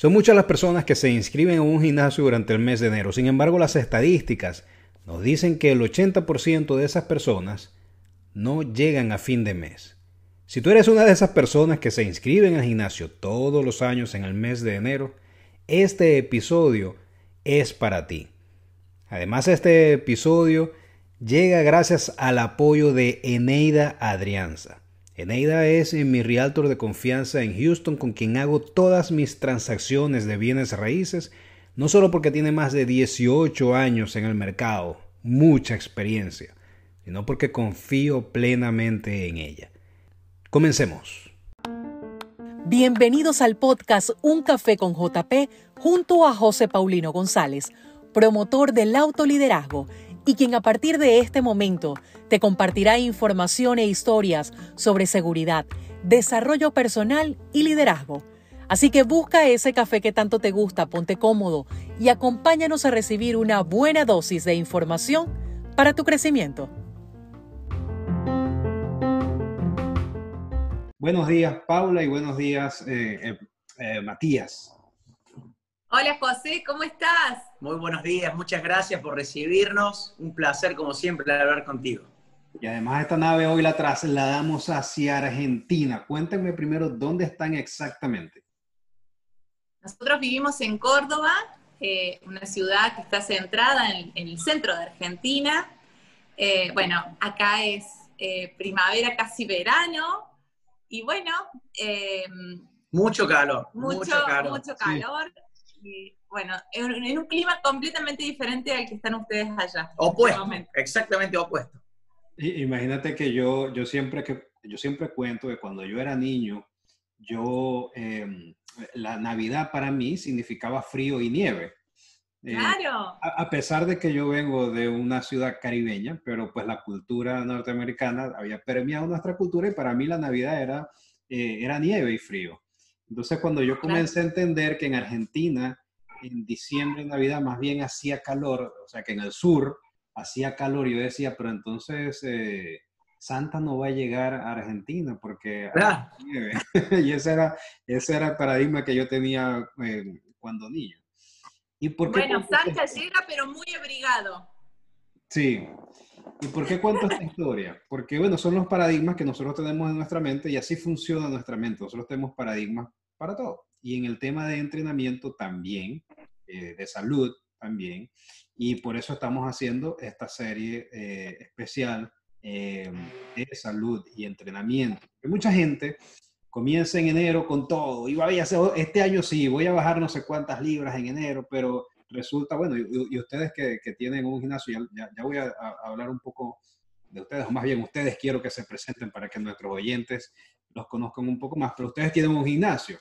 Son muchas las personas que se inscriben en un gimnasio durante el mes de enero. Sin embargo, las estadísticas nos dicen que el 80% de esas personas no llegan a fin de mes. Si tú eres una de esas personas que se inscriben al gimnasio todos los años en el mes de enero, este episodio es para ti. Además, este episodio llega gracias al apoyo de Eneida Adrianza. Eneida es mi realtor de confianza en Houston con quien hago todas mis transacciones de bienes raíces, no solo porque tiene más de 18 años en el mercado, mucha experiencia, sino porque confío plenamente en ella. Comencemos. Bienvenidos al podcast Un Café con JP junto a José Paulino González, promotor del autoliderazgo y quien a partir de este momento te compartirá información e historias sobre seguridad, desarrollo personal y liderazgo. Así que busca ese café que tanto te gusta, ponte cómodo y acompáñanos a recibir una buena dosis de información para tu crecimiento. Buenos días, Paula, y buenos días, eh, eh, eh, Matías. Hola José, ¿cómo estás? Muy buenos días, muchas gracias por recibirnos. Un placer, como siempre, hablar contigo. Y además esta nave hoy la trasladamos hacia Argentina. Cuéntenme primero dónde están exactamente. Nosotros vivimos en Córdoba, eh, una ciudad que está centrada en, el centro de Argentina. Eh, bueno, acá es eh, primavera, casi verano. Y bueno... mucho calor. Mucho, calor. Mucho calor bueno, en, un clima completamente diferente al que están ustedes allá. Opuesto, exactamente opuesto. Imagínate que yo, yo, siempre que, yo siempre cuento que cuando yo era niño, yo, em, la Navidad para mí significaba frío y nieve. Eh, claro. a, pesar de que yo vengo de una ciudad caribeña, pero pues la cultura norteamericana había permeado nuestra cultura y para mí la Navidad era, eh, era nieve y frío. Entonces, cuando yo comencé a entender que en Argentina, en diciembre y Navidad, más bien hacía calor, o sea, que en el sur hacía calor, yo decía, pero entonces eh, Santa no va a llegar a Argentina porque ah. y ese era, ese era el paradigma que yo tenía eh, cuando niño. ¿Y por qué bueno, Santa llega, pero muy abrigado. Sí. ¿Y por qué cuento esta historia? Porque, bueno, son los paradigmas que nosotros tenemos en nuestra mente y así funciona nuestra mente. Nosotros tenemos paradigmas para todo. Y en el tema de entrenamiento también, eh, de salud también. Y por eso estamos haciendo esta serie eh, especial eh, de salud y entrenamiento. Porque mucha gente comienza en enero con todo. Y vaya, este año sí, voy a bajar no sé cuántas libras en enero, pero resulta, bueno, y, ustedes que, que, tienen un gimnasio, ya, ya voy a, hablar un poco de ustedes, más bien ustedes quiero que se presenten para que nuestros oyentes los conozcan un poco más, pero ustedes tienen un gimnasio.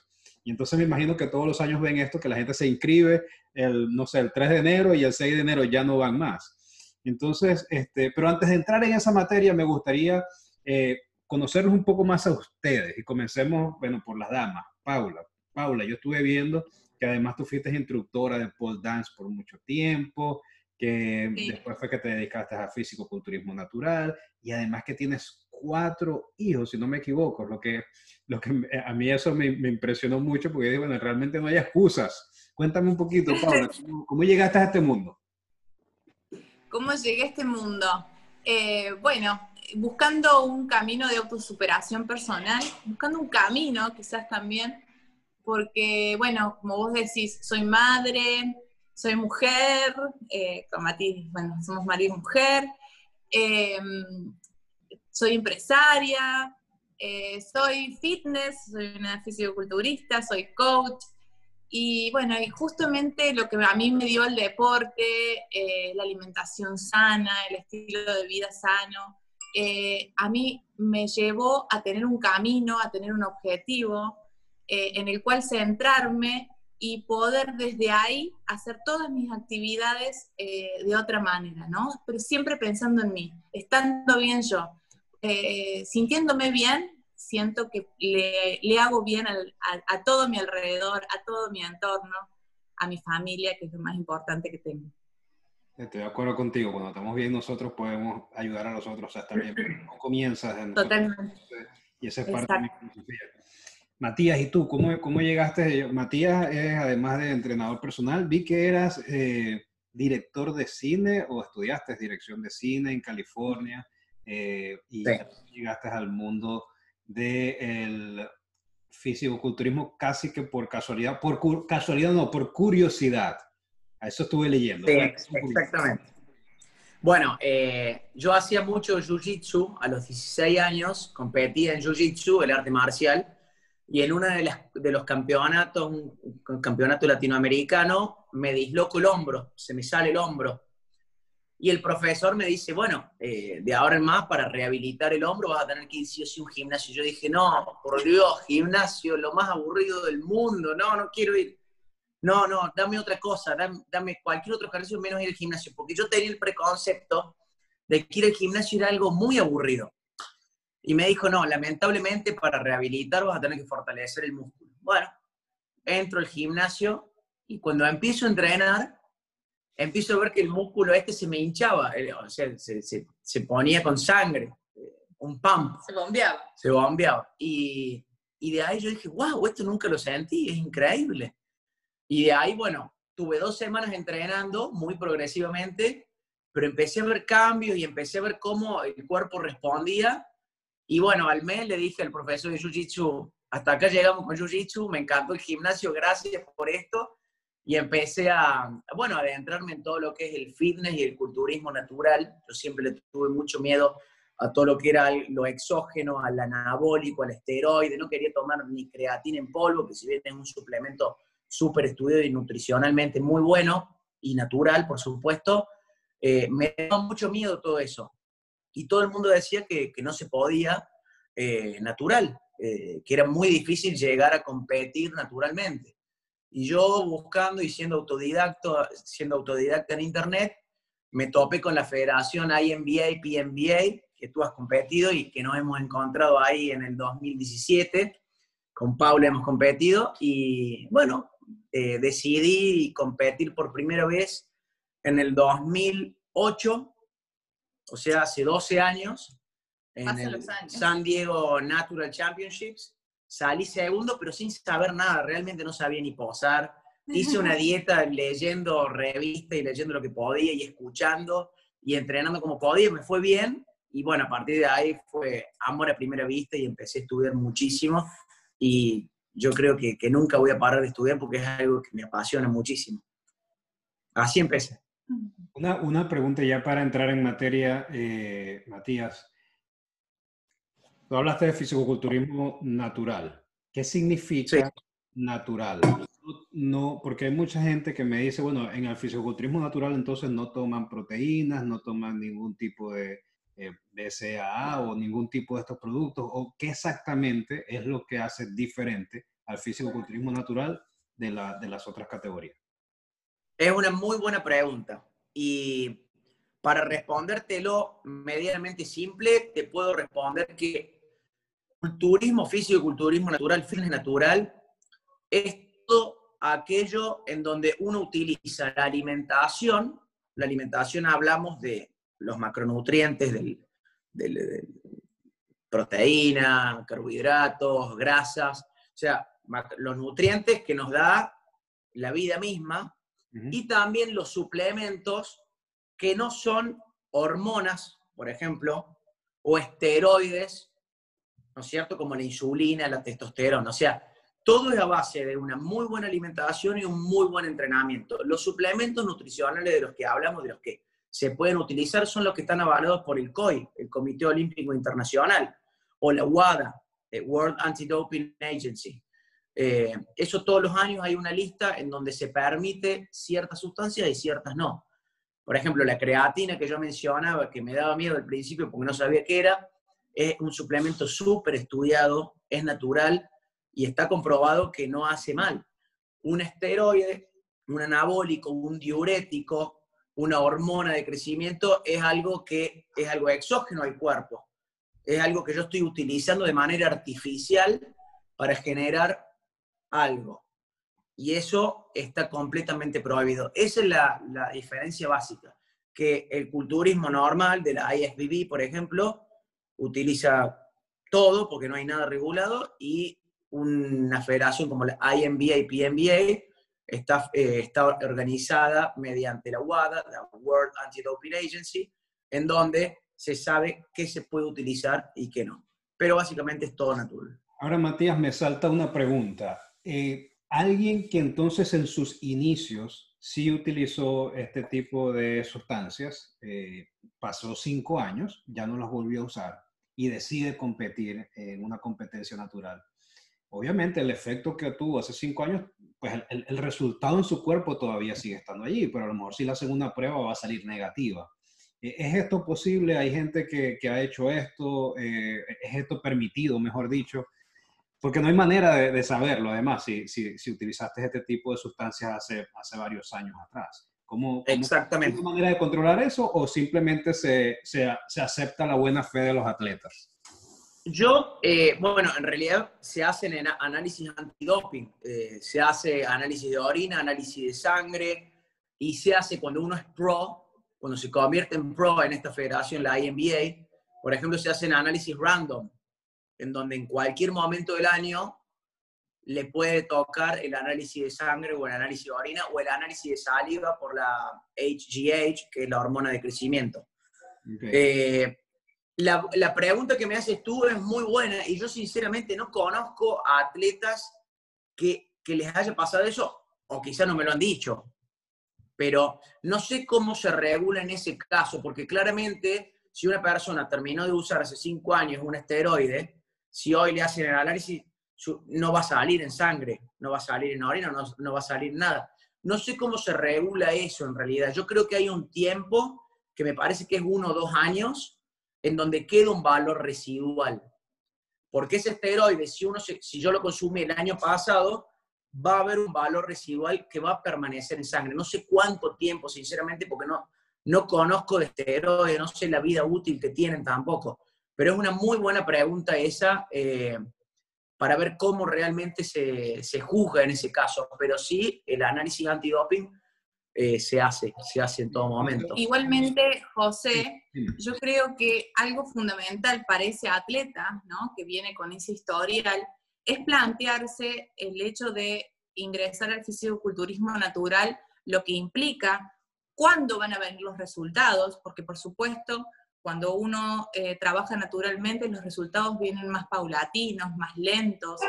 Y entonces me imagino que todos los años ven esto, que la gente se inscribe el, no sé, el 3 de enero y el 6 de enero ya no van más. Entonces, este, pero antes de entrar en esa materia, me gustaría eh, conocerlos un poco más a ustedes y comencemos, bueno, por las damas. Paula, Paula, yo estuve viendo que además tú fuiste instructora de pole dance por mucho tiempo, que después fue que te dedicaste a físico-culturismo natural y además que tienes cuatro hijos, si no me equivoco, lo que, lo que a mí eso me, impresionó mucho porque dije, bueno, realmente no hay excusas. Cuéntame un poquito, Paula, ¿cómo, llegaste a este mundo? ¿Cómo llegué a este mundo? Eh, bueno, buscando un camino de autosuperación personal, buscando un camino quizás también, porque, bueno, como vos decís, soy madre, soy mujer, eh, con Mati, bueno, somos marido y mujer, eh, soy empresaria, eh, soy fitness, soy una fisicoculturista, soy coach. Y bueno, y justamente lo que a mí me dio el deporte, eh, la alimentación sana, el estilo de vida sano, eh, a mí me llevó a tener un camino, a tener un objetivo en el cual centrarme y poder desde ahí hacer todas mis actividades de otra manera, ¿no? Pero siempre pensando en mí, estando bien yo. Eh, sintiéndome bien, siento que le, hago bien a, todo mi alrededor, a todo mi entorno, a mi familia, que es lo más importante que tengo. Estoy de acuerdo contigo, cuando estamos bien nosotros podemos ayudar a los otros a estar bien, pero no comienzas en Totalmente. Y esa es parte de mi filosofía. Matías, ¿y tú cómo, cómo llegaste? Matías es, además de entrenador personal, vi que eras eh, director de cine o estudiaste dirección de cine en California eh, y llegaste al mundo del fisicoculturismo casi que por casualidad, por casualidad no, por curiosidad. A eso estuve leyendo. Sí, exactamente. Bueno, eh, yo hacía mucho jiu-jitsu a los 16 años, competía en jiu-jitsu, el arte marcial, y en uno de, de los campeonatos, un campeonato latinoamericano, me disloco el hombro, se me sale el hombro. Y el profesor me dice, bueno, eh, de ahora en más, para rehabilitar el hombro vas a tener que ir sí o sí un gimnasio. Yo dije, no, por Dios, gimnasio, lo más aburrido del mundo, no, no quiero ir. No, no, dame otra cosa, dame, cualquier otro ejercicio menos ir al gimnasio, porque yo tenía el preconcepto de que ir al gimnasio era algo muy aburrido. Y me dijo, no, lamentablemente para rehabilitar vas a tener que fortalecer el músculo. Bueno, entro al gimnasio y cuando empiezo a entrenar, empiezo a ver que el músculo este se me hinchaba, eh, o sea, se, se, ponía con sangre, eh, un pump. Se bombeaba. Se bombeaba. Y, y de ahí yo dije, wow, esto nunca lo sentí, es increíble. Y de ahí, bueno, tuve dos semanas entrenando muy progresivamente, pero empecé a ver cambios y empecé a ver cómo el cuerpo respondía y bueno, al mes le dije al profesor de Jiu-Jitsu, hasta acá llegamos con Jiu-Jitsu, me encantó el gimnasio, gracias por esto. Y empecé a, bueno, a adentrarme en todo lo que es el fitness y el culturismo natural. Yo siempre le tuve mucho miedo a todo lo que era lo exógeno, al anabólico, al esteroide. No quería tomar ni creatina en polvo, que si bien es un suplemento súper estudiado y nutricionalmente muy bueno y natural, por supuesto, eh, me daba mucho miedo todo eso y todo el mundo decía que, no se podía eh, natural, eh, que era muy difícil llegar a competir naturalmente. Y yo buscando y siendo autodidacta, siendo autodidacta en Internet, me topé con la federación INBA, PNBA, que tú has competido y que nos hemos encontrado ahí en el 2017. Con Paula hemos competido y bueno, eh, decidí competir por primera vez en el 2008 o sea, hace 12 años, en el San Diego Natural Championships, salí segundo, pero sin saber nada, realmente no sabía ni posar. Hice una dieta leyendo revistas y leyendo lo que podía y escuchando y entrenando como podía, me fue bien. Y bueno, a partir de ahí fue amor a primera vista y empecé a estudiar muchísimo. Y yo creo que, que nunca voy a parar de estudiar porque es algo que me apasiona muchísimo. Así empecé. Una, pregunta ya para entrar en materia, eh, Matías. Tú hablaste de fisicoculturismo natural. ¿Qué significa natural? No, porque hay mucha gente que me dice, bueno, en el fisicoculturismo natural entonces no toman proteínas, no toman ningún tipo de eh, BCAA o ningún tipo de estos productos, o qué exactamente es lo que hace diferente al fisicoculturismo natural de, la, de las otras categorías. Es una muy buena pregunta. Y para respondértelo medianamente simple, te puedo responder que culturismo físico y culturismo natural, fitness natural, es todo aquello en donde uno utiliza la alimentación. La alimentación hablamos de los macronutrientes, del, del, proteína, carbohidratos, grasas, o sea, los nutrientes que nos da la vida misma, y también los suplementos que no son hormonas, por ejemplo, o esteroides, ¿no es cierto? Como la insulina, la testosterona. O sea, todo es a base de una muy buena alimentación y un muy buen entrenamiento. Los suplementos nutricionales de los que hablamos, de los que se pueden utilizar, son los que están avalados por el COI, el Comité Olímpico Internacional, o la WADA, el World Anti-Doping Agency. Eh, eso todos los años hay una lista en donde se permite ciertas sustancias y ciertas no. Por ejemplo, la creatina que yo mencionaba, que me daba miedo al principio porque no sabía qué era, es un suplemento súper estudiado, es natural y está comprobado que no hace mal. Un esteroide, un anabólico, un diurético, una hormona de crecimiento es algo que es algo exógeno al cuerpo. Es algo que yo estoy utilizando de manera artificial para generar algo. Y eso está completamente prohibido. Esa es la, diferencia básica, que el culturismo normal de la IFBB, por ejemplo, utiliza todo porque no hay nada regulado y una federación como la INBA y PNBA está, eh, está organizada mediante la WADA, la World Anti-Doping Agency, en donde se sabe qué se puede utilizar y qué no. Pero básicamente es todo natural. Ahora, Matías, me salta una pregunta. Eh, alguien que entonces en sus inicios sí utilizó este tipo de sustancias, eh, pasó cinco años, ya no las volvió a usar y decide competir en una competencia natural. Obviamente el efecto que tuvo hace cinco años, pues el, resultado en su cuerpo todavía sigue estando allí, pero a lo mejor si la segunda prueba va a salir negativa. Eh, ¿Es esto posible? ¿Hay gente que, ha hecho esto? ¿Es esto permitido, mejor dicho? Porque no hay manera de, saberlo, además, si, si, utilizaste este tipo de sustancias hace varios años atrás. ¿Cómo, Exactamente. ¿Hay manera de controlar eso o simplemente se, se, se acepta la buena fe de los atletas? Yo, eh, bueno, en realidad se hacen en análisis antidoping, eh, se hace análisis de orina, análisis de sangre, y se hace cuando uno es pro, cuando se convierte en pro en esta federación, la INBA, por ejemplo, se hacen análisis random, en donde en cualquier momento del año le puede tocar el análisis de sangre o el análisis de orina o el análisis de saliva por la HGH, que es la hormona de crecimiento. Eh, la, la, pregunta que me haces tú es muy buena y yo sinceramente no conozco a atletas que, que les haya pasado eso, o quizá no me lo han dicho, pero no sé cómo se regula en ese caso, porque claramente si una persona terminó de usar hace cinco años un esteroide, si hoy le hacen el análisis, no va a salir en sangre, no va a salir en orina, no, va a salir nada. No sé cómo se regula eso en realidad. Yo creo que hay un tiempo, que me parece que es uno o dos años, en donde queda un valor residual. Porque ese esteroide, si, uno si yo lo consumí el año pasado, va a haber un valor residual que va a permanecer en sangre. No sé cuánto tiempo, sinceramente, porque no, no conozco de esteroides, no sé la vida útil que tienen tampoco. Pero es una muy buena pregunta esa eh, para ver cómo realmente se, se, juzga en ese caso. Pero sí, el análisis antidoping eh, se hace, se hace en todo momento. Igualmente, José, yo creo que algo fundamental para ese atleta, ¿no? que viene con ese historial, es plantearse el hecho de ingresar al fisicoculturismo natural, lo que implica cuándo van a venir los resultados, porque por supuesto cuando uno eh, trabaja naturalmente, los resultados vienen más paulatinos, más lentos.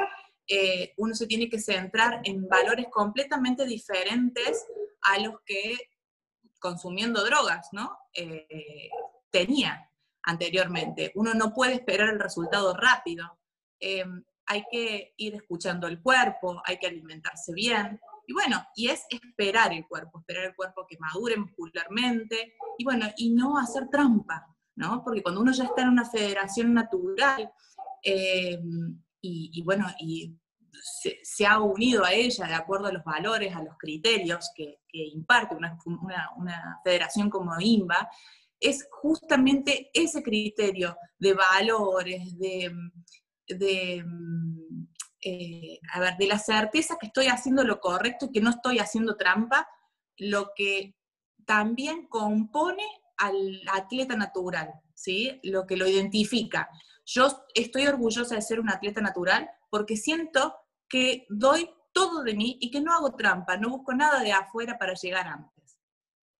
Eh, uno se tiene que centrar en valores completamente diferentes a los que consumiendo drogas, ¿no? Eh, tenía anteriormente. Uno no puede esperar el resultado rápido. hay que ir escuchando el cuerpo, hay que alimentarse bien. Y bueno, y es esperar el cuerpo, esperar el cuerpo que madure muscularmente. Y bueno, y no hacer trampa. Porque cuando uno ya está en una federación natural eh, y, bueno, y se, ha unido a ella de acuerdo a los valores, a los criterios que, imparte una, federación como INBA, es justamente ese criterio de valores, de, de, eh, a ver, de la certeza que estoy haciendo lo correcto y que no estoy haciendo trampa, lo que también compone al atleta natural, ¿sí? Lo que lo identifica. Yo estoy orgullosa de ser un atleta natural porque siento que doy todo de mí y que no hago trampa, no busco nada de afuera para llegar antes.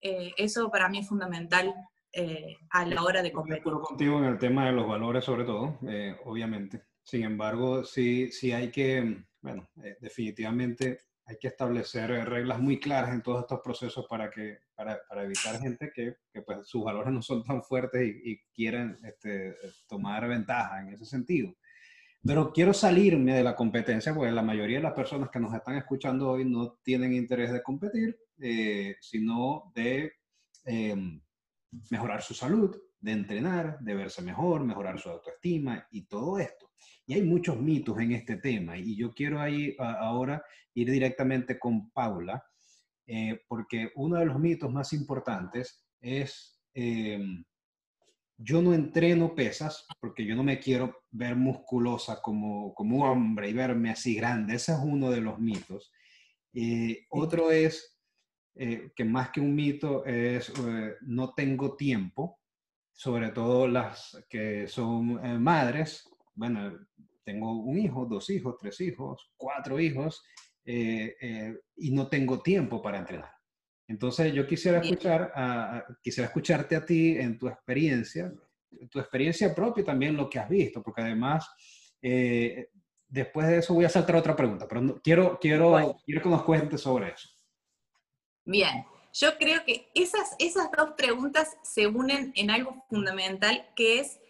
Eh, eso para mí es fundamental eh, a la hora de competir. Estoy contigo en el tema de los valores sobre todo, eh, obviamente. Sin embargo, sí, sí hay que, bueno, definitivamente hay que establecer reglas muy claras en todos estos procesos para, que, para, para evitar gente que, que, pues, sus valores no son tan fuertes y, y este, tomar ventaja en ese sentido. Pero quiero salirme de la competencia, porque la mayoría de las personas que nos están escuchando hoy no tienen interés de competir, eh, sino de eh, mejorar su salud, de entrenar, de verse mejor, mejorar su autoestima y todo esto. Y hay muchos mitos en este tema y yo quiero ahí ahora ir directamente con Paula, eh, porque uno de los mitos más importantes es, em, yo no entreno pesas porque yo no me quiero ver musculosa como, como un hombre y verme así grande. Ese es uno de los mitos. Eh, otro es, eh, que más que un mito, es no tengo tiempo, sobre todo las que son madres. Bueno, tengo un hijo, dos hijos, tres hijos, cuatro hijos, eh, eh, y no tengo tiempo para entrenar. Entonces yo quisiera escuchar, a, quisiera escucharte a ti en tu experiencia, tu experiencia propia y también lo que has visto, porque además eh, después de eso voy a saltar otra pregunta, pero quiero, quiero, quiero que nos cuentes sobre eso. Bien, yo creo que esas, esas dos preguntas se unen en algo fundamental que es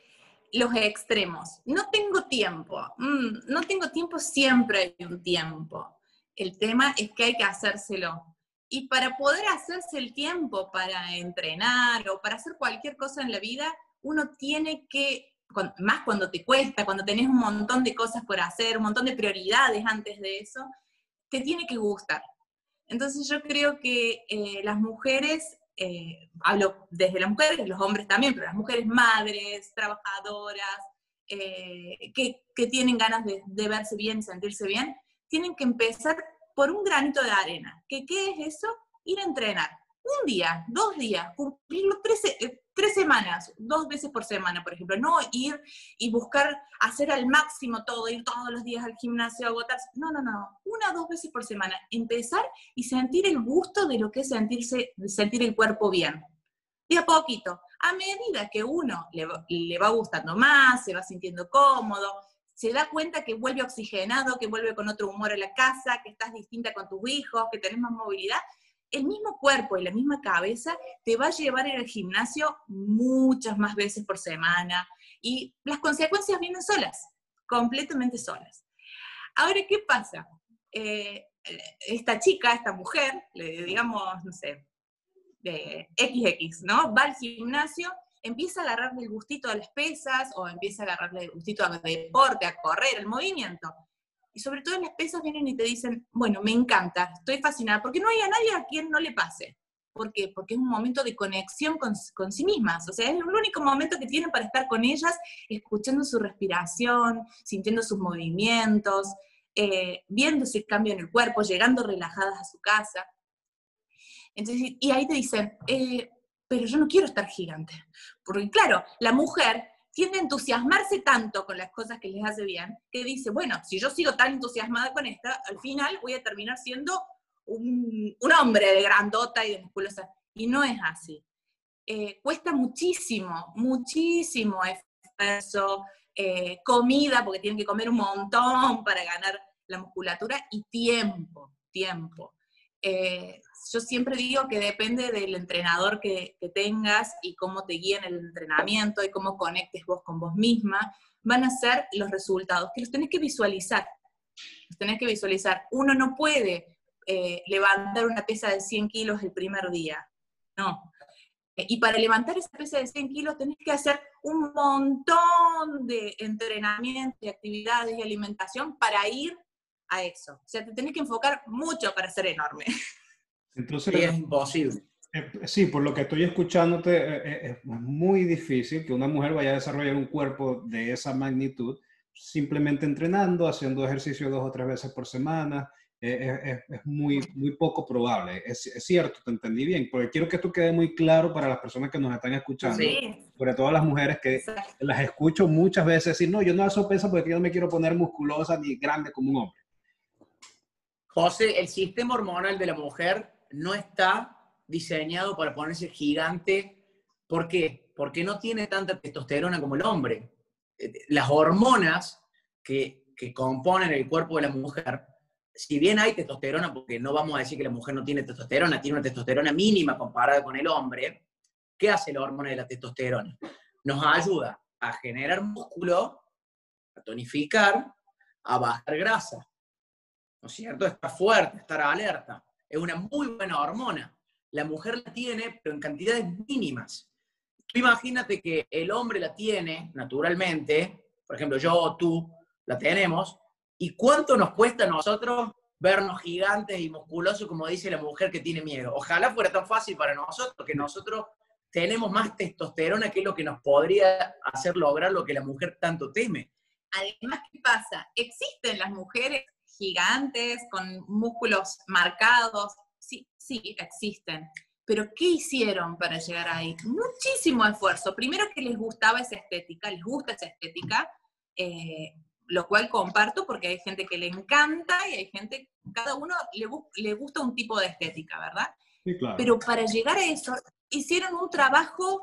los extremos. No tengo tiempo, mm, no tengo tiempo, siempre hay un tiempo. El tema es que hay que hacérselo. Y para poder hacerse el tiempo para entrenar o para hacer cualquier cosa en la vida, uno tiene que, más cuando te cuesta, cuando tenés un montón de cosas por hacer, un montón de prioridades antes de eso, te tiene que gustar. Entonces yo creo que eh, las mujeres, eh, hablo desde las mujeres, los hombres también, pero las mujeres madres, trabajadoras, eh, que, tienen ganas de, verse bien, sentirse bien, tienen que empezar por un granito de arena. ¿Qué, ¿Qué es eso? Ir a entrenar. Un día, dos días, cumplirlo tres, eh, tres semanas, dos veces por semana, por ejemplo. No ir y buscar hacer al máximo todo, ir todos los días al gimnasio, agotarse. No, no, no. Una, dos veces por semana. Empezar y sentir el gusto de lo que es sentirse, sentir el cuerpo bien. De a poquito. A medida que uno le, le va gustando más, se va sintiendo cómodo, se da cuenta que vuelve oxigenado, que vuelve con otro humor a la casa, que estás distinta con tus hijos, que tenés más movilidad, el mismo cuerpo y la misma cabeza te va a llevar al gimnasio muchas más veces por semana y las consecuencias vienen solas, completamente solas. Ahora, ¿qué pasa? Eh, esta chica, esta mujer, digamos, no sé, de XX, ¿no? Va al gimnasio empieza a agarrarle el gustito a las pesas o empieza a agarrarle el gustito al deporte, a correr, al movimiento. Y sobre todo las pesas vienen y te dicen, bueno, me encanta, estoy fascinada, porque no hay a nadie a quien no le pase. ¿Por qué? Porque es un momento de conexión con, con, sí mismas. O sea, es el único momento que tienen para estar con ellas, escuchando su respiración, sintiendo sus movimientos, eh, viendo ese cambio en el cuerpo, llegando relajadas a su casa. Entonces, y ahí te dicen, eh, pero yo no quiero estar gigante. Porque claro, la mujer tiende a entusiasmarse tanto con las cosas que les hace bien, que dice, bueno, si yo sigo tan entusiasmada con esta, al final voy a terminar siendo un, hombre de grandota y de musculosa. Y no es así. Eh, cuesta muchísimo, muchísimo esfuerzo, eh, comida, porque tienen que comer un montón para ganar la musculatura, y tiempo, tiempo. Eh, yo siempre digo que depende del entrenador que, tengas y cómo te guíen el entrenamiento y cómo conectes vos con vos misma, van a ser los resultados, que los tenés que visualizar. Los tenés que visualizar. Uno no puede eh, levantar una pesa de 100 kilos el primer día, no. Y para levantar esa pesa de 100 kilos tenés que hacer un montón de entrenamiento y actividades y alimentación para ir a eso. O sea, te tenés que enfocar mucho para ser enorme. Entonces, es imposible. Eh, sí, por lo que estoy escuchándote, eh, eh, es muy difícil que una mujer vaya a desarrollar un cuerpo de esa magnitud simplemente entrenando, haciendo ejercicio dos o tres veces por semana. Es, muy, muy poco probable. Es, cierto, te entendí bien, porque quiero que esto quede muy claro para las personas que nos están escuchando, sobre todo las mujeres que las escucho muchas veces decir, no, yo no hago peso porque yo no me quiero poner musculosa ni grande como un hombre. José, el sistema hormonal de la mujer no está diseñado para ponerse gigante. ¿Por qué? Porque no tiene tanta testosterona como el hombre. Eh, las hormonas que, componen el cuerpo de la mujer, si bien hay testosterona, porque no vamos a decir que la mujer no tiene testosterona, tiene una testosterona mínima comparada con el hombre, ¿qué hace la hormona de la testosterona? Nos ayuda a generar músculo, a tonificar, a bajar grasa. ¿No es cierto? Estar fuerte, estar alerta es una muy buena hormona. La mujer la tiene, pero en cantidades mínimas. Tú imagínate que el hombre la tiene naturalmente, por ejemplo, yo o tú la tenemos, ¿y cuánto nos cuesta a nosotros vernos gigantes y musculosos como dice la mujer que tiene miedo? Ojalá fuera tan fácil para nosotros, que nosotros tenemos más testosterona que lo que nos podría hacer lograr lo que la mujer tanto teme. Además, ¿qué pasa? Existen las mujeres gigantes, con músculos marcados, sí, sí, existen. Pero ¿qué hicieron para llegar ahí? Muchísimo esfuerzo. Primero que les gustaba esa estética, les gusta esa estética, eh, lo cual comparto porque hay gente que le encanta y hay gente, cada uno le, le gusta un tipo de estética, ¿verdad? Sí, claro. Pero para llegar a eso, hicieron un trabajo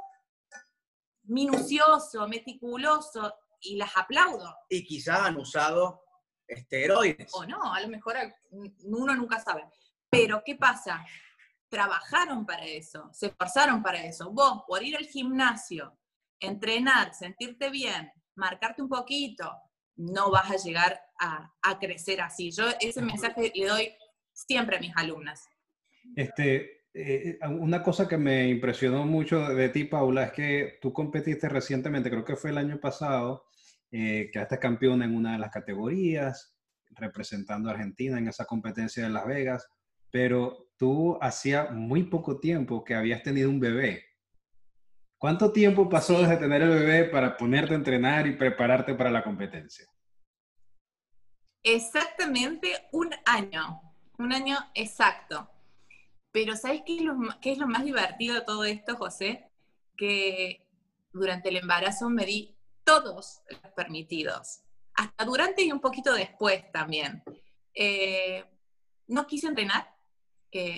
minucioso, meticuloso, y las aplaudo. Y quizás han usado esteroides. O no, a lo mejor uno nunca sabe. Pero, ¿qué pasa? Trabajaron para eso, se esforzaron para eso. Vos, por ir al gimnasio, entrenar, sentirte bien, marcarte un poquito, no vas a llegar a, crecer así. Yo ese mensaje le doy siempre a mis alumnas. Este, eh, una cosa que me impresionó mucho de ti, Paula, es que tú competiste recientemente, creo que fue el año pasado, eh, quedaste campeona en una de las categorías, representando a Argentina en esa competencia de Las Vegas, pero tú hacía muy poco tiempo que habías tenido un bebé. ¿Cuánto tiempo pasó desde tener el bebé para ponerte a entrenar y prepararte para la competencia? Exactamente un año, un año exacto. Pero ¿sabes qué es, lo, qué es lo más divertido de todo esto, José? Que durante el embarazo me di todos los permitidos, hasta durante y un poquito después también. Eh, no quise entrenar,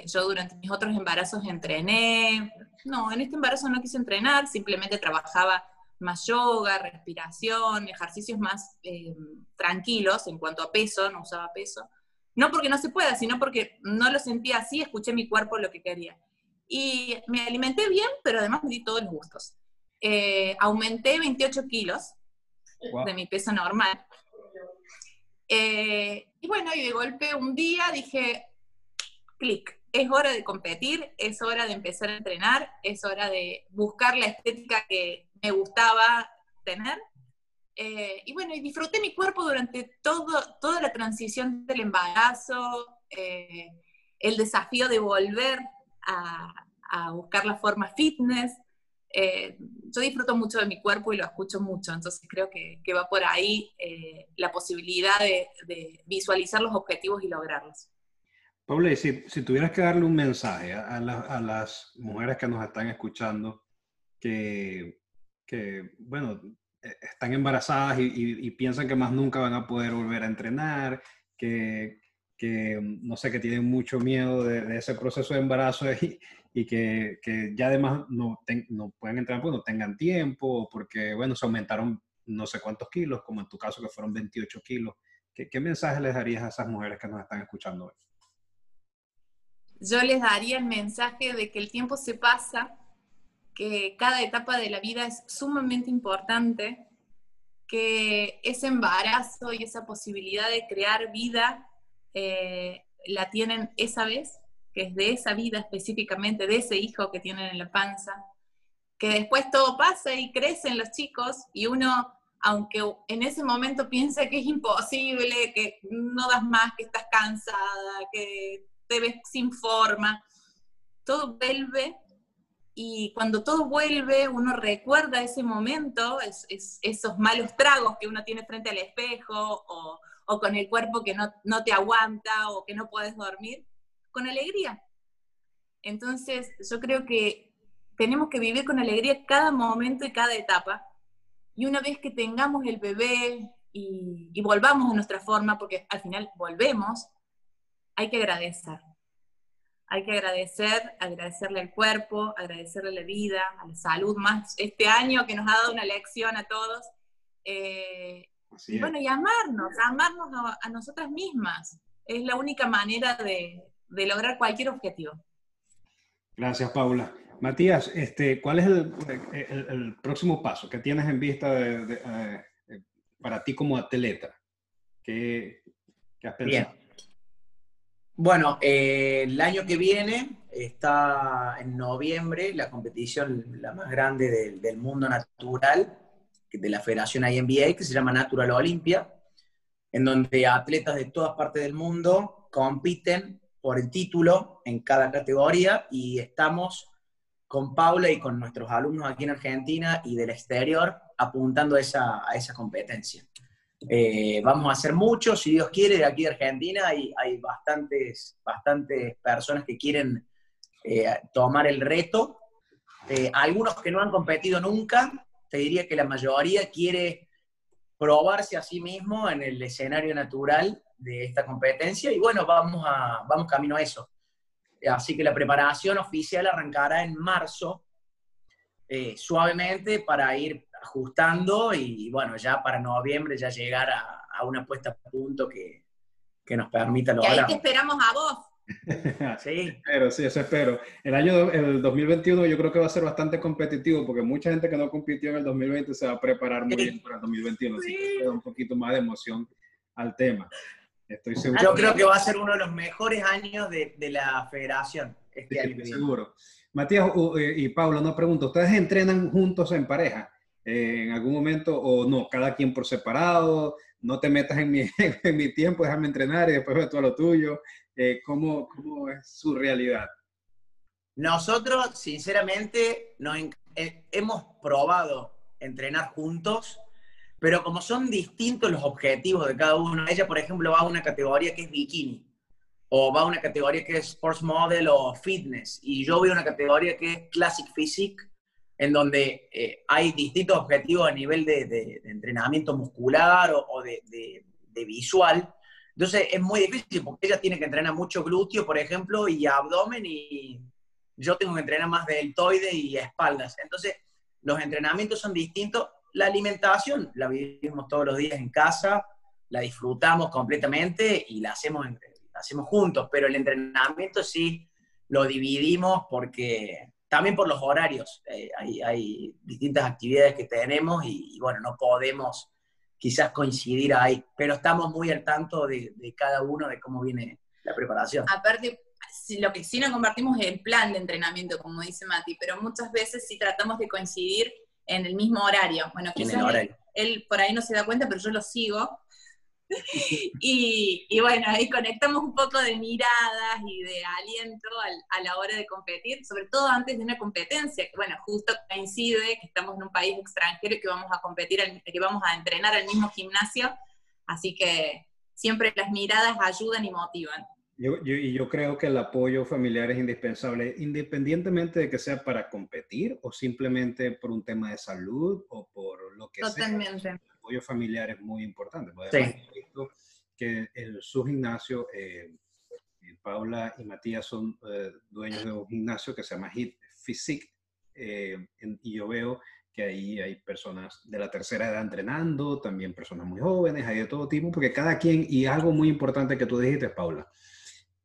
yo durante mis otros embarazos entrené. No, en este embarazo no quise entrenar, simplemente trabajaba más yoga, respiración, ejercicios más eh, tranquilos en cuanto a peso, no usaba peso. No porque no se pueda, sino porque no lo sentía así, escuché mi cuerpo lo que quería. Y me alimenté bien, pero además me di todos los gustos. Eh, aumenté 28 kilos de mi peso normal. Eh, y bueno, y de golpe un día dije, clic, es hora de competir, es hora de empezar a entrenar, es hora de buscar la estética que me gustaba tener. Eh, y bueno, y disfruté mi cuerpo durante todo, toda la transición del embarazo, eh, el desafío de volver a, a, buscar la forma fitness. Eh, yo disfruto mucho de mi cuerpo y lo escucho mucho, entonces creo que, que va por ahí la posibilidad de, de visualizar los objetivos y lograrlos. Paula, si, si tuvieras que darle un mensaje a, a, las mujeres que nos están escuchando, que, que bueno, e, están embarazadas y, y, piensan que más nunca van a poder volver a entrenar, que, que no sé, que tienen mucho miedo de, ese proceso de embarazo y, y que, que, ya además no, no pueden entrenar porque no tengan tiempo, porque, bueno, se aumentaron no sé cuántos kilos, como en tu caso que fueron 28 kilos. ¿Qué, qué mensaje les darías a esas mujeres que nos están escuchando hoy? yo les daría el mensaje de que el tiempo se pasa, que cada etapa de la vida es sumamente importante, que ese embarazo y esa posibilidad de crear vida eh, la tienen esa vez, de esa vida específicamente, de ese hijo que tienen en la panza, que después todo pasa y crecen los chicos y uno, aunque en ese momento piense que es imposible, que no das más, que estás cansada, que te ves sin forma, todo vuelve y cuando todo vuelve uno recuerda ese momento, es, esos malos tragos que uno tiene frente al espejo o, o con el cuerpo que no, no, te aguanta o que no puedes dormir, con alegría. Entonces yo creo que tenemos que vivir con alegría cada momento y cada etapa. Y una vez que tengamos el bebé y, y volvamos a nuestra forma, porque al final volvemos, hay que agradecer. Hay que agradecer, agradecerle al cuerpo, agradecerle la vida, a la salud, más este año que nos ha dado una lección a todos. Eh, y bueno, y amarnos, amarnos a, nosotras mismas. Es la única manera de, lograr cualquier objetivo. Gracias, Paula. Matías, este, ¿cuál es el, próximo paso que tienes en vista eh, para ti como atleta? ¿Qué, qué has pensado? Bueno, eh, el año que viene está en noviembre la competición la más grande del, mundo natural de la Federación INBA, que se llama Natural Olympia, en donde atletas de todas partes del mundo compiten por el título en cada categoría y estamos con Paula y con nuestros alumnos aquí en Argentina y del exterior apuntando a esa, a esa competencia. Eh, vamos a hacer mucho, si Dios quiere, de aquí de Argentina hay, hay bastantes, bastantes personas que quieren eh, tomar el reto. Eh, algunos que no han competido nunca, te diría que la mayoría quiere probarse a sí mismo en el escenario natural de esta competencia y bueno, vamos, a, vamos camino a eso. Así que la preparación oficial arrancará en marzo, eh, suavemente para ir ajustando y bueno, ya para noviembre ya llegar a, a una puesta a punto que, que nos permita lograr. Y ahí te esperamos a vos. sí. Pero sí, eso espero. El año el 2021 yo creo que va a ser bastante competitivo porque mucha gente que no compitió en el 2020 se va a preparar muy bien para el 2021, así que da un poquito más de emoción al tema. Estoy seguro. Yo creo que va a ser uno de los mejores años de, de la federación este año. Seguro. Matías eh, y Pablo, no pregunto, ¿ustedes entrenan juntos en pareja eh, en algún momento o no? ¿Cada quien por separado? no te metas en mi, en mi tiempo, déjame entrenar y después ve todo lo tuyo. Eh, ¿cómo, ¿cómo, es su realidad? Nosotros, sinceramente, nos, hemos probado entrenar juntos, pero como son distintos los objetivos de cada uno, ella, por ejemplo, va a una categoría que es bikini, o va a una categoría que es sports model o fitness, y yo voy a una categoría que es classic physique, en donde eh, hay distintos objetivos a nivel de, entrenamiento muscular o, de, visual. Entonces es muy difícil porque ella tiene que entrenar mucho glúteo, por ejemplo, y abdomen, y yo tengo que entrenar más deltoide y espaldas. Entonces los entrenamientos son distintos. La alimentación la vivimos todos los días en casa, la disfrutamos completamente y la hacemos, hacemos juntos, pero el entrenamiento sí lo dividimos porque también por los horarios. Eh, hay, distintas actividades que tenemos y, bueno, no podemos quizás coincidir ahí, pero estamos muy al tanto de, cada uno, de cómo viene la preparación. Aparte, lo que sí no compartimos es el plan de entrenamiento, como dice Mati, pero muchas veces sí tratamos de coincidir en el mismo horario. Bueno, quizás Él, él, por ahí no se da cuenta, pero yo lo sigo, y, bueno, ahí conectamos un poco de miradas y de aliento a la hora de competir, sobre todo antes de una competencia, que bueno, justo coincide que estamos en un país extranjero y que vamos a competir, que vamos a entrenar al mismo gimnasio, así que siempre las miradas ayudan y motivan. Y yo creo que el apoyo familiar es indispensable, independientemente de que sea para competir o simplemente por un tema de salud o por lo que sea. Totalmente apoyo familiar es muy importante. Sí. Que el, su gimnasio, eh, eh, Paula y Matías son eh, dueños de un gimnasio que se llama Hit Physique, y yo veo que ahí hay personas de la tercera edad entrenando, también personas muy jóvenes, hay de todo tipo, porque cada quien, y algo muy importante que tú dijiste, Paula,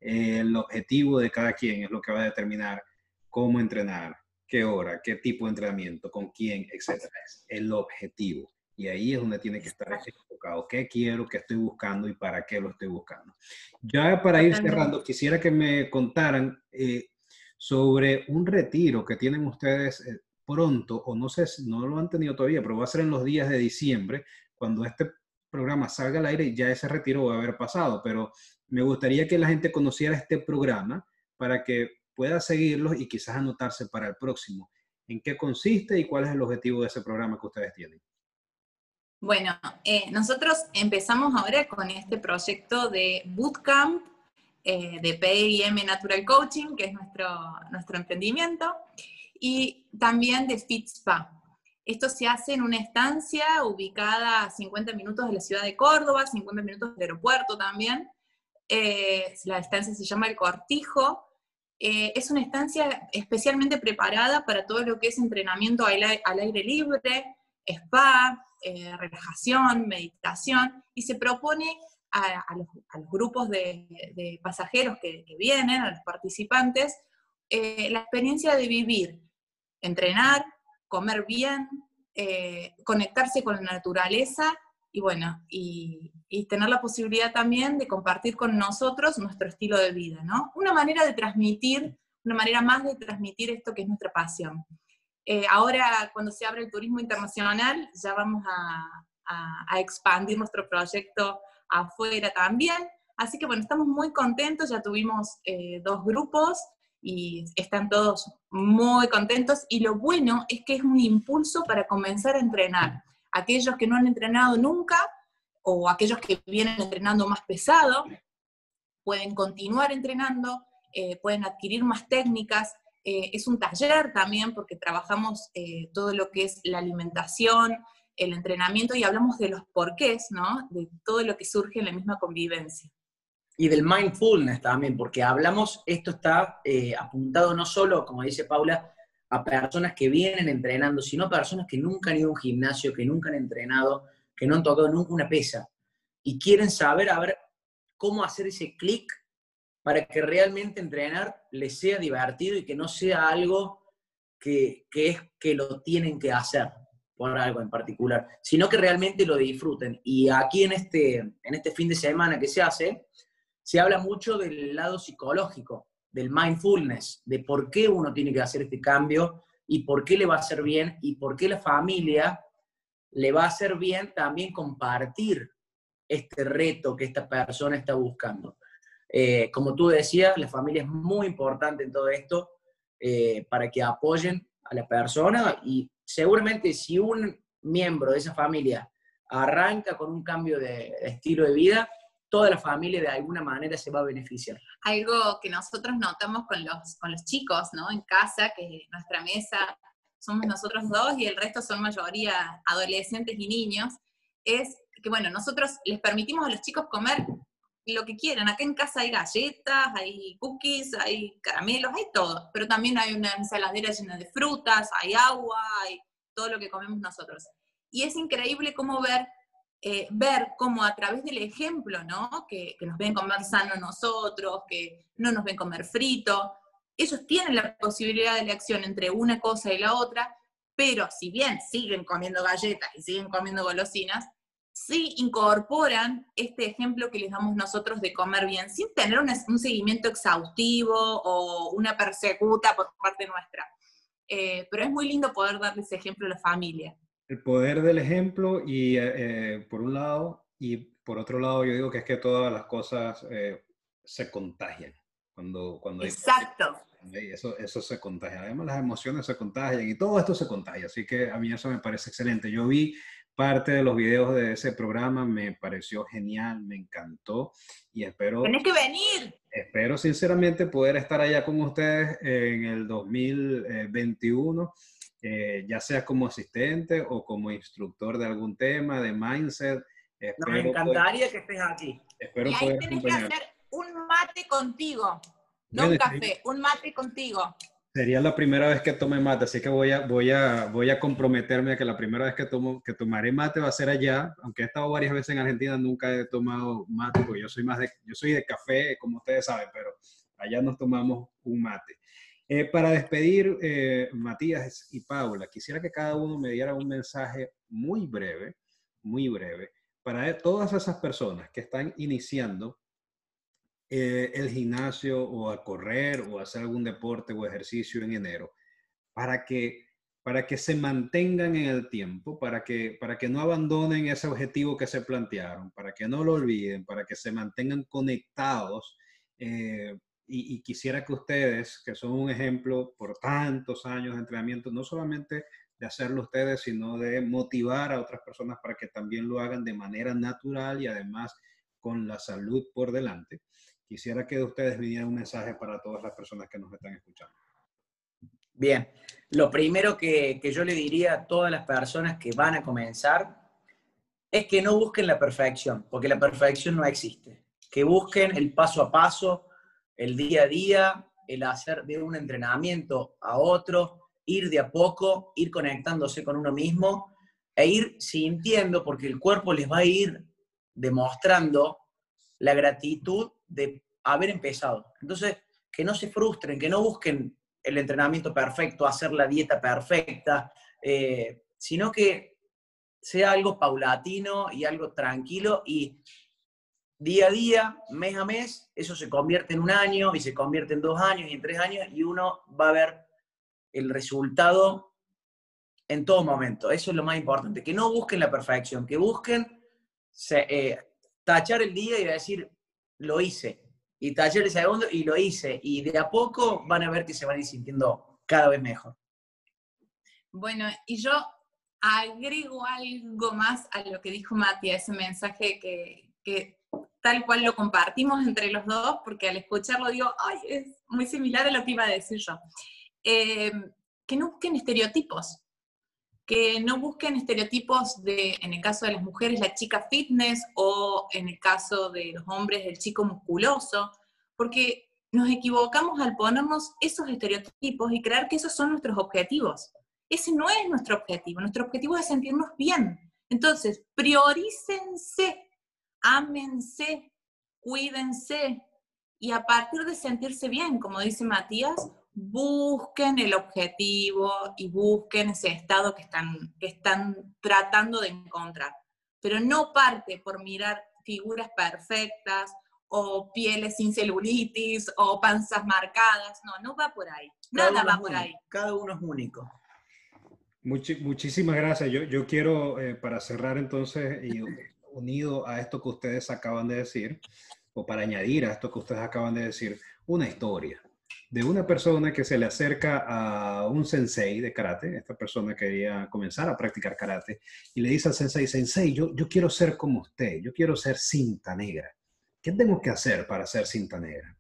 el objetivo de cada quien es lo que va a determinar cómo entrenar, qué hora, qué tipo de entrenamiento, con quién, etcétera. Es el objetivo. Y ahí es donde tiene que estar enfocado. ¿Qué quiero, qué estoy buscando y para qué lo estoy buscando? Ya para ir cerrando, quisiera que me contaran eh, sobre un retiro que tienen ustedes eh, pronto, o no sé si no lo han tenido todavía, pero va a ser en los días de diciembre, cuando este programa salga al aire, ya ese retiro va a haber pasado, pero me gustaría que la gente conociera este programa para que pueda seguirlo y quizás anotarse para el próximo. ¿En qué consiste y cuál es el objetivo de ese programa que ustedes tienen? Bueno, eh, nosotros empezamos ahora con este proyecto de bootcamp eh, de PIM Natural Coaching, que es nuestro, nuestro emprendimiento, y también de Fit Spa. Esto se hace en una estancia ubicada a 50 minutos de la ciudad de Córdoba, 50 minutos del aeropuerto también. Eh, la estancia se llama El Cortijo. es una estancia especialmente preparada para todo lo que es entrenamiento al, aire libre, spa, eh, relajación, meditación, y se propone a, los, grupos de, pasajeros que, vienen, a los participantes, eh, la experiencia de vivir, entrenar, comer bien, eh, conectarse con la naturaleza y bueno, y, tener la posibilidad también de compartir con nosotros nuestro estilo de vida, ¿no? Una manera de transmitir, una manera más de transmitir esto que es nuestra pasión. Eh, ahora, cuando se abre el turismo internacional, ya vamos a, expandir nuestro proyecto afuera también. Así que bueno, estamos muy contentos, ya tuvimos eh, dos grupos y están todos muy contentos. Y lo bueno es que es un impulso para comenzar a entrenar. Aquellos que no han entrenado nunca o aquellos que vienen entrenando más pesado, pueden continuar entrenando, eh, pueden adquirir más técnicas, eh, es un taller también porque trabajamos eh, todo lo que es la alimentación, el entrenamiento y hablamos de los porqués, ¿no? De todo lo que surge en la misma convivencia. Y del mindfulness también, porque hablamos, esto está apuntado no solo, como dice Paula, a personas que vienen entrenando, sino personas que nunca han ido a un gimnasio, que nunca han entrenado, que no han tocado nunca una pesa y quieren saber a ver cómo hacer ese clic para que realmente entrenar les sea divertido y que no sea algo que, es que lo tienen que hacer por algo en particular, sino que realmente lo disfruten. Y aquí en este, en este fin de semana que se hace, se habla mucho del lado psicológico, del mindfulness, de por qué uno tiene que hacer este cambio y por qué le va a hacer bien y por qué la familia le va a hacer bien también compartir este reto que esta persona está buscando. Eh, como tú decías, la familia es muy importante en todo esto eh, para que apoyen a la persona y seguramente si un miembro de esa familia arranca con un cambio de estilo de vida, toda la familia de alguna manera se va a beneficiar. Algo que nosotros notamos con los, con los chicos, ¿no? En casa, que nuestra mesa somos nosotros dos y el resto son mayoría adolescentes y niños, es que, bueno, nosotros les permitimos a los chicos comer lo que quieran. Acá en casa hay galletas, hay cookies, hay caramelos, hay todo. Pero también hay una ensaladera llena de frutas, hay agua, hay todo lo que comemos nosotros. Y es increíble cómo ver, eh, ver cómo a través del ejemplo, ¿no? Que, que nos ven comer sano nosotros, que no nos ven comer frito, ellos tienen la posibilidad de elección entre una cosa y la otra, pero si bien siguen comiendo galletas y siguen comiendo golosinas, sí incorporan este ejemplo que les damos nosotros de comer bien, sin tener un, seguimiento exhaustivo o una persecuta por parte nuestra. Eh, pero es muy lindo poder darles ese ejemplo a la familia. El poder del ejemplo y eh, eh, por un lado, y por otro lado yo digo que es que todas las cosas se contagian. Cuando, cuando Exacto. eso, eso se contagia. Además, las emociones se contagian y todo esto se contagia. Así que a mí eso me parece excelente. Yo vi parte de los videos de ese programa, me pareció genial, me encantó y espero... Tienes que venir. Espero sinceramente poder estar allá con ustedes en el 2021. Eh, ya sea como asistente o como instructor de algún tema, de mindset. me encantaría que estés aquí. Espero y ahí tienes que hacer un mate contigo. No un café, un mate contigo. Sería la primera vez que tome mate, así que voy a, voy a, voy a comprometerme a que la primera vez que, tomo, que tomaré mate va a ser allá. Aunque he estado varias veces en Argentina, nunca he tomado mate, porque yo soy más de, yo soy de café, como ustedes saben, pero allá nos tomamos un mate. Eh, para despedir, eh, Matías y Paula, quisiera que cada uno me diera un mensaje muy breve, muy breve, para todas esas personas que están iniciando eh, el gimnasio o a correr o hacer algún deporte o ejercicio en enero, para que, para que se mantengan en el tiempo, para que, para que no abandonen ese objetivo que se plantearon, para que no lo olviden, para que se mantengan conectados. Eh, y, y, quisiera que ustedes, que son un ejemplo por tantos años de entrenamiento, no solamente de hacerlo ustedes, sino de motivar a otras personas para que también lo hagan de manera natural y además con la salud por delante. Quisiera que de ustedes viniera un mensaje para todas las personas que nos están escuchando. Bien, lo primero que, que yo le diría a todas las personas que van a comenzar es que no busquen la perfección, porque la perfección no existe. Que busquen el paso a paso, el día a día, el hacer de un entrenamiento a otro, ir de a poco, ir conectándose con uno mismo e ir sintiendo, porque el cuerpo les va a ir demostrando la gratitud de haber empezado. Entonces, que no se frustren, que no busquen el entrenamiento perfecto, hacer la dieta perfecta, eh, sino que sea algo paulatino y algo tranquilo y día a día, mes a mes, eso se convierte en un año y se convierte en dos años y en tres años y uno va a ver el resultado en todo momento. Eso es lo más importante, que no busquen la perfección, que busquen eh, tachar el día y decir, lo hice. Y taller el segundo y lo hice. Y de a poco van a ver que se van a ir sintiendo cada vez mejor. Bueno, y yo agrego algo más a lo que dijo Mati, a ese mensaje que, tal cual lo compartimos entre los dos, porque al escucharlo digo, ay, es muy similar a lo que iba a decir yo. Eh, que no busquen estereotipos. Que no busquen estereotipos de, en el caso de las mujeres, la chica fitness o en el caso de los hombres, el chico musculoso, porque nos equivocamos al ponernos esos estereotipos y creer que esos son nuestros objetivos. Ese no es nuestro objetivo, nuestro objetivo es sentirnos bien. Entonces, priorícense, ámense, cuídense y a partir de sentirse bien, como dice Matías, busquen el objetivo y busquen ese estado que están, que están tratando de encontrar. Pero no parte por mirar figuras perfectas o pieles sin celulitis o panzas marcadas. No, no va por ahí. Nada va por ahí. Cada uno es único. muchísimas gracias. Yo, yo quiero, eh, para cerrar entonces, y unido a esto que ustedes acaban de decir, o para añadir a esto que ustedes acaban de decir, una historia de una persona que se le acerca a un sensei de karate, esta persona quería comenzar a practicar karate, y le dice al sensei, sensei, yo, yo quiero ser como usted, yo quiero ser cinta negra. ¿Qué tengo que hacer para ser cinta negra?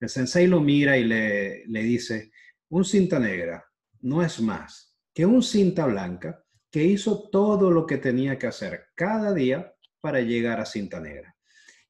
El sensei lo mira y le, le dice, un cinta negra no es más que un cinta blanca que hizo todo lo que tenía que hacer cada día para llegar a cinta negra.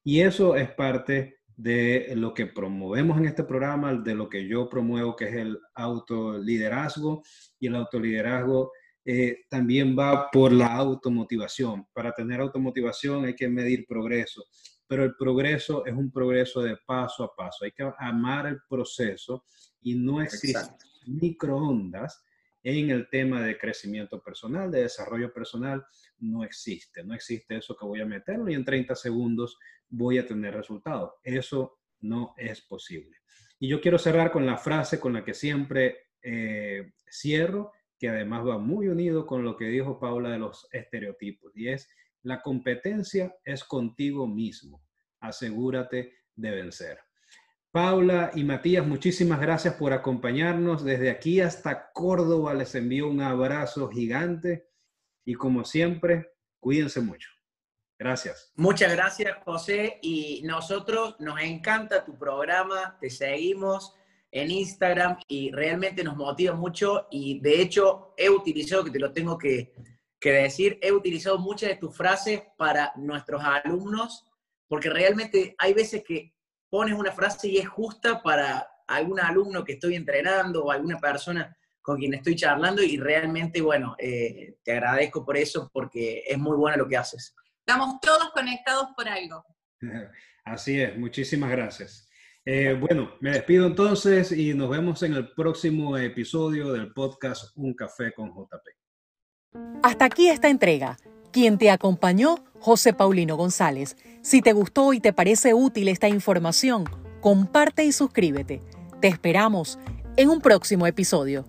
Y eso es parte de lo que promovemos en este programa, de lo que yo promuevo, que es el autoliderazgo. Y el autoliderazgo eh, también va por la automotivación. Para tener automotivación hay que medir progreso, pero el progreso es un progreso de paso a paso. Hay que amar el proceso y no existen microondas en el tema de crecimiento personal, de desarrollo personal, no existe. No existe eso que voy a meterlo y en 30 segundos voy a tener resultados. Eso no es posible. Y yo quiero cerrar con la frase con la que siempre eh, cierro, que además va muy unido con lo que dijo Paula de los estereotipos, y es, la competencia es contigo mismo. Asegúrate de vencer. Paula y Matías, muchísimas gracias por acompañarnos. Desde aquí hasta Córdoba les envío un abrazo gigante y como siempre, cuídense mucho. Gracias. Muchas gracias, José. Y nosotros nos encanta tu programa, te seguimos en Instagram y realmente nos motiva mucho. Y de hecho, he utilizado, que te lo tengo que, decir, he utilizado muchas de tus frases para nuestros alumnos, porque realmente hay veces que pones una frase y es justa para algún alumno que estoy entrenando o alguna persona con quien estoy charlando y realmente, bueno, eh, te agradezco por eso porque es muy bueno lo que haces. Estamos todos conectados por algo. Así es, muchísimas gracias. Eh, bueno, me despido entonces y nos vemos en el próximo episodio del podcast Un Café con JP. Hasta aquí esta entrega. Quien te acompañó, José Paulino González. Si te gustó y te parece útil esta información, comparte y suscríbete. Te esperamos en un próximo episodio.